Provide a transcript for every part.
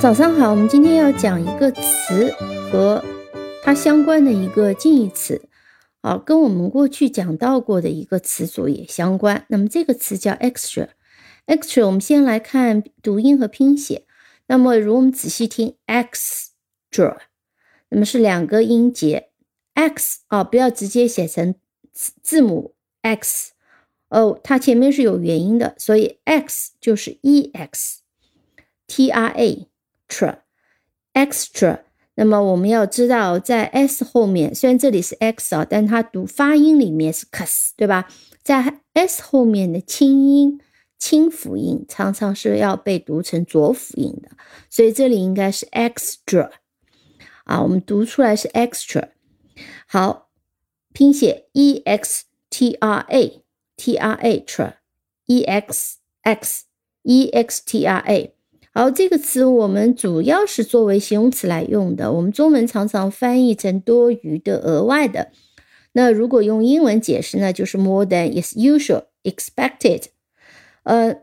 早上好。我们今天要讲一个词和它相关的一个近义词，好，跟我们过去讲到过的一个词组也相关。那么这个词叫 extra，extra。我们先来看读音和拼写。那么如果我们仔细听，extra，那么是两个音节，x 啊，不要直接写成字母 x，哦，它前面是有元音的，所以 x 就是 e x t r a extra，extra，那么我们要知道，在 s 后面，虽然这里是 x 啊，但它读发音里面是 cus，对吧？在 s 后面的清音、清辅音常常是要被读成浊辅音的，所以这里应该是 extra 啊，我们读出来是 extra。好，拼写 e x t r a t r a tra e x x e x t r a。好，这个词我们主要是作为形容词来用的。我们中文常常翻译成多余的、额外的。那如果用英文解释呢，就是 more than is usual expected。呃，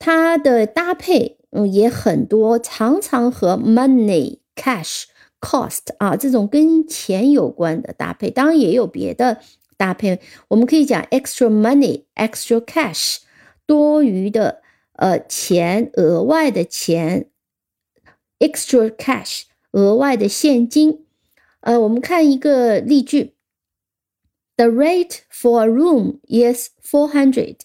它的搭配嗯也很多，常常和 money、cash、cost 啊这种跟钱有关的搭配。当然也有别的搭配，我们可以讲 extra money、extra cash，多余的。呃，钱额外的钱，extra cash，额外的现金。呃，我们看一个例句：The rate for a room is four hundred,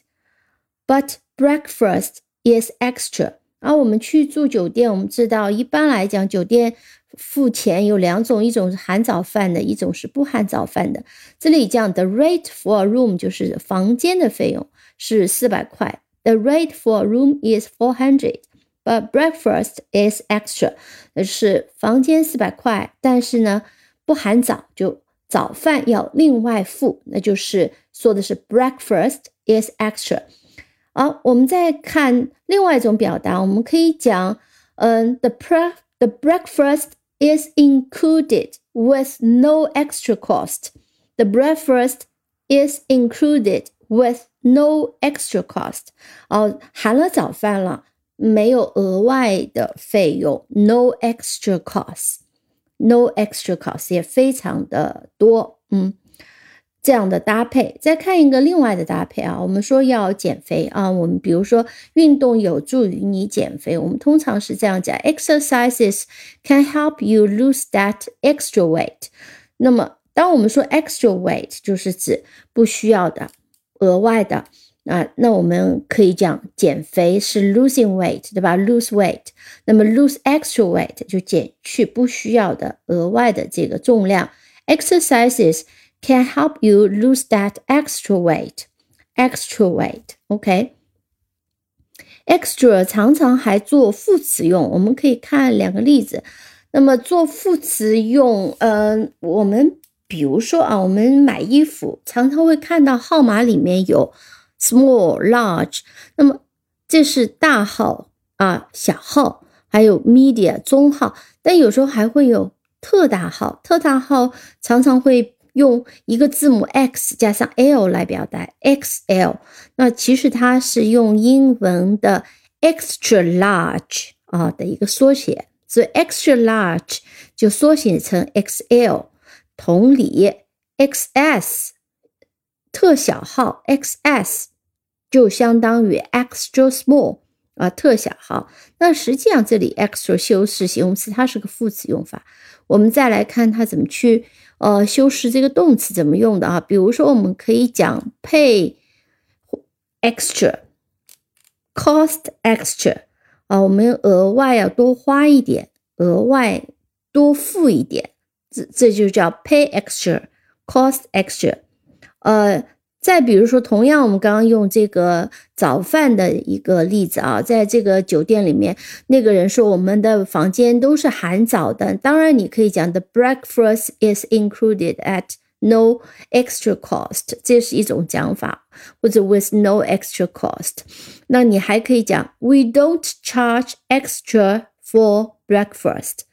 but breakfast is extra。而我们去住酒店，我们知道一般来讲，酒店付钱有两种，一种是含早饭的，一种是不含早饭的。这里讲 the rate for a room 就是房间的费用是四百块。The rate for a room is four hundred, but breakfast is extra。是房间四百块，但是呢不含早，就早饭要另外付，那就是说的是 breakfast is extra。好，我们再看另外一种表达，我们可以讲，嗯，the pre the breakfast is included with no extra cost. The breakfast is included with No extra cost，哦，含了早饭了，没有额外的费用。No extra cost，No extra cost 也非常的多，嗯，这样的搭配。再看一个另外的搭配啊，我们说要减肥啊，我们比如说运动有助于你减肥，我们通常是这样讲：exercises can help you lose that extra weight。那么，当我们说 extra weight，就是指不需要的。额外的啊，那我们可以讲减肥是 losing weight，对吧？lose weight，那么 lose extra weight 就减去不需要的额外的这个重量。Exercises can help you lose that extra weight. Extra weight, OK? Extra 常常还做副词用，我们可以看两个例子。那么做副词用，嗯，我们。比如说啊，我们买衣服常常会看到号码里面有 small、large，那么这是大号啊、小号，还有 medium 中号，但有时候还会有特大号。特大号常常会用一个字母 X 加上 L 来表达 XL，那其实它是用英文的 extra large 啊的一个缩写，所以 extra large 就缩写成 XL。同理，XS 特小号，XS 就相当于 extra small 啊，特小号。那实际上这里 extra 修饰形容词，它是个副词用法。我们再来看它怎么去呃修饰这个动词怎么用的啊？比如说，我们可以讲 pay extra，cost extra 啊，我们额外要多花一点，额外多付一点。这这就叫 pay extra, cost extra。呃，再比如说，同样我们刚刚用这个早饭的一个例子啊，在这个酒店里面，那个人说我们的房间都是含早的。当然，你可以讲 the breakfast is included at no extra cost，这是一种讲法，或者 with no extra cost。那你还可以讲 we don't charge extra for breakfast。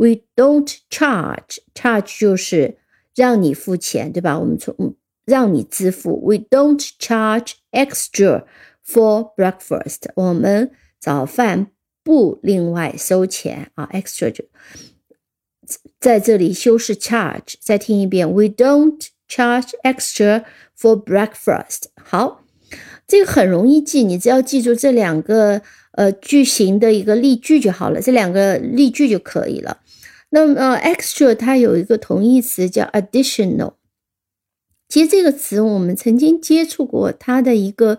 We don't charge, charge 就是让你付钱，对吧？我们从让你支付。We don't charge extra for breakfast。我们早饭不另外收钱啊，extra 就在这里修饰 charge。再听一遍，We don't charge extra for breakfast。好，这个很容易记，你只要记住这两个呃句型的一个例句就好了，这两个例句就可以了。那么呃 extra 它有一个同义词叫 additional。其实这个词我们曾经接触过，它的一个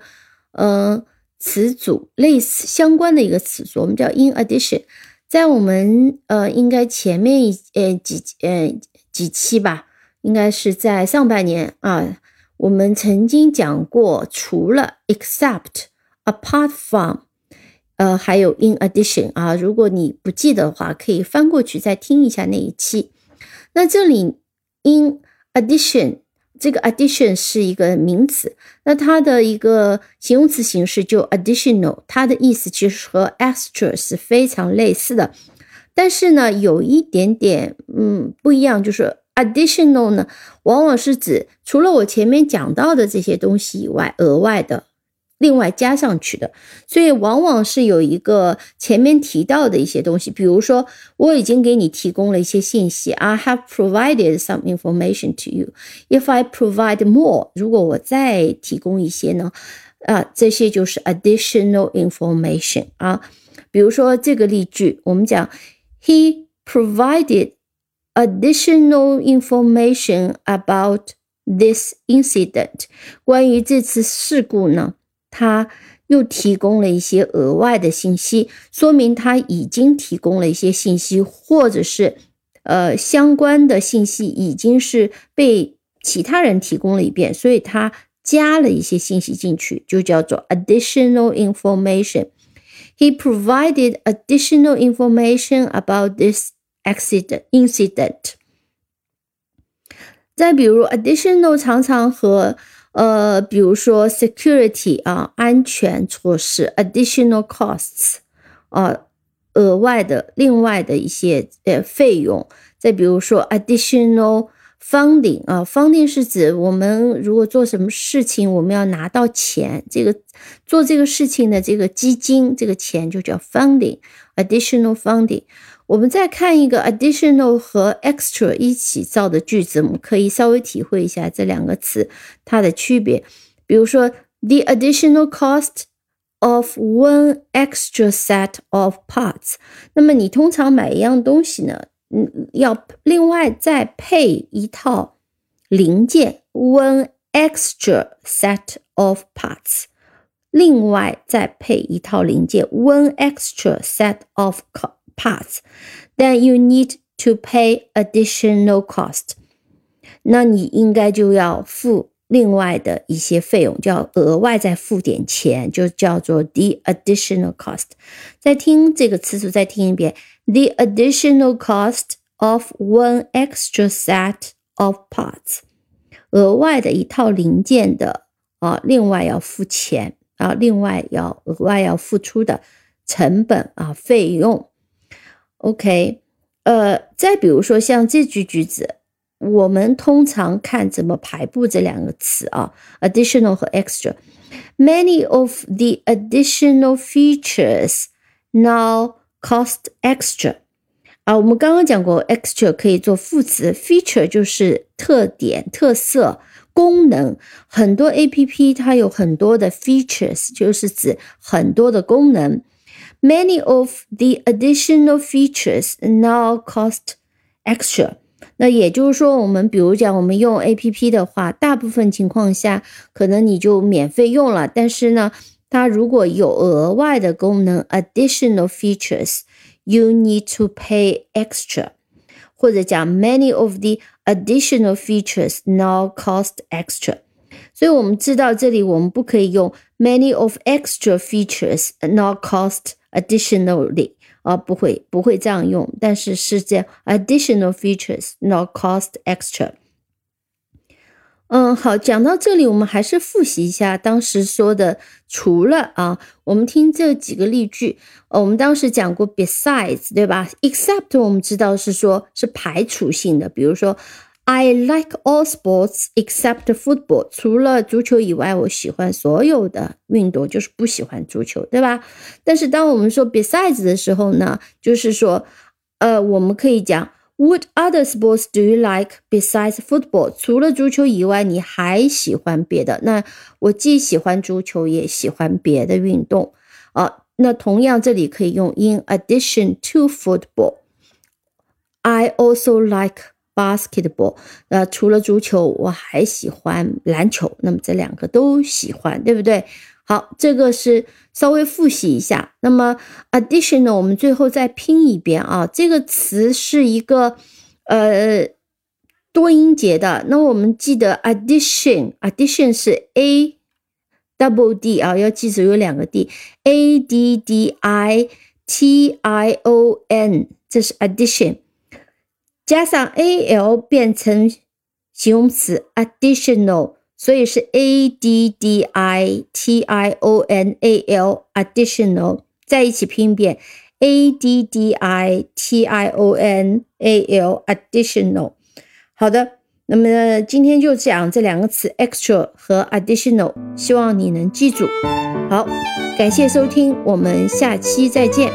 呃词组类似相关的一个词组，我们叫 in addition。在我们呃应该前面一呃几呃几期吧，应该是在上半年啊，我们曾经讲过，除了 except、apart from，呃还有 in addition 啊。如果你不记得的话，可以翻过去再听一下那一期。那这里 in addition。这个 addition 是一个名词，那它的一个形容词形式就 additional，它的意思其实和 extra 是非常类似的，但是呢，有一点点嗯不一样，就是 additional 呢，往往是指除了我前面讲到的这些东西以外，额外的。另外加上去的，所以往往是有一个前面提到的一些东西，比如说我已经给你提供了一些信息，I have provided some information to you. If I provide more，如果我再提供一些呢，啊，这些就是 additional information 啊。比如说这个例句，我们讲 He provided additional information about this incident。关于这次事故呢？他又提供了一些额外的信息，说明他已经提供了一些信息，或者是呃相关的信息已经是被其他人提供了一遍，所以他加了一些信息进去，就叫做 additional information。He provided additional information about this accident incident。再比如，additional 常常和呃，比如说 security 啊，安全措施，additional costs 啊，额外的、另外的一些呃费用。再比如说 additional funding 啊，funding 是指我们如果做什么事情，我们要拿到钱，这个做这个事情的这个基金，这个钱就叫 funding，additional funding。我们再看一个 additional 和 extra 一起造的句子，我们可以稍微体会一下这两个词它的区别。比如说，the additional cost of one extra set of parts。那么你通常买一样东西呢，嗯，要另外再配一套零件，one extra set of parts。另外再配一套零件，one extra set of parts, Parts，then you need to pay additional cost。那你应该就要付另外的一些费用，就要额外再付点钱，就叫做 the additional cost。再听这个词组，再听一遍：the additional cost of one extra set of parts。额外的一套零件的啊，另外要付钱啊，另外要额外要付出的成本啊，费用。OK，呃，再比如说像这句句子，我们通常看怎么排布这两个词啊，additional 和 extra。Many of the additional features now cost extra。啊，我们刚刚讲过，extra 可以做副词，feature 就是特点、特色、功能。很多 APP 它有很多的 features，就是指很多的功能。Many of the additional features now cost extra。那也就是说，我们比如讲，我们用 A P P 的话，大部分情况下可能你就免费用了。但是呢，它如果有额外的功能 （additional features），you need to pay extra。或者讲，many of the additional features now cost extra。 所以我们知道这里我们不可以用 many of extra features not cost。Additionally，啊，不会不会这样用，但是是这样，additional features not cost extra。嗯，好，讲到这里，我们还是复习一下当时说的，除了啊，我们听这几个例句，呃，我们当时讲过，besides，对吧？except 我们知道是说是排除性的，比如说 I like all sports except football。除了足球以外，我喜欢所有的运动，就是不喜欢足球，对吧？但是当我们说 besides 的时候呢，就是说，呃，我们可以讲 What other sports do you like besides football？除了足球以外，你还喜欢别的？那我既喜欢足球，也喜欢别的运动啊。那同样，这里可以用 In addition to football。I also like basketball。呃，除了足球，我还喜欢篮球。那么这两个都喜欢，对不对？好，这个是稍微复习一下。那么 addition 呢，我们最后再拼一遍啊。这个词是一个呃多音节的。那我们记得 addition，addition 是 a double d 啊，要记住有两个 d，a d d i t i o n，这是 addition。加上 a l 变成形容词 additional，所以是 a d d i t i o n a l additional，在一起拼一遍 a d d i t i o n a l additional。好的，那么今天就讲这两个词 extra 和 additional，希望你能记住。好，感谢收听，我们下期再见。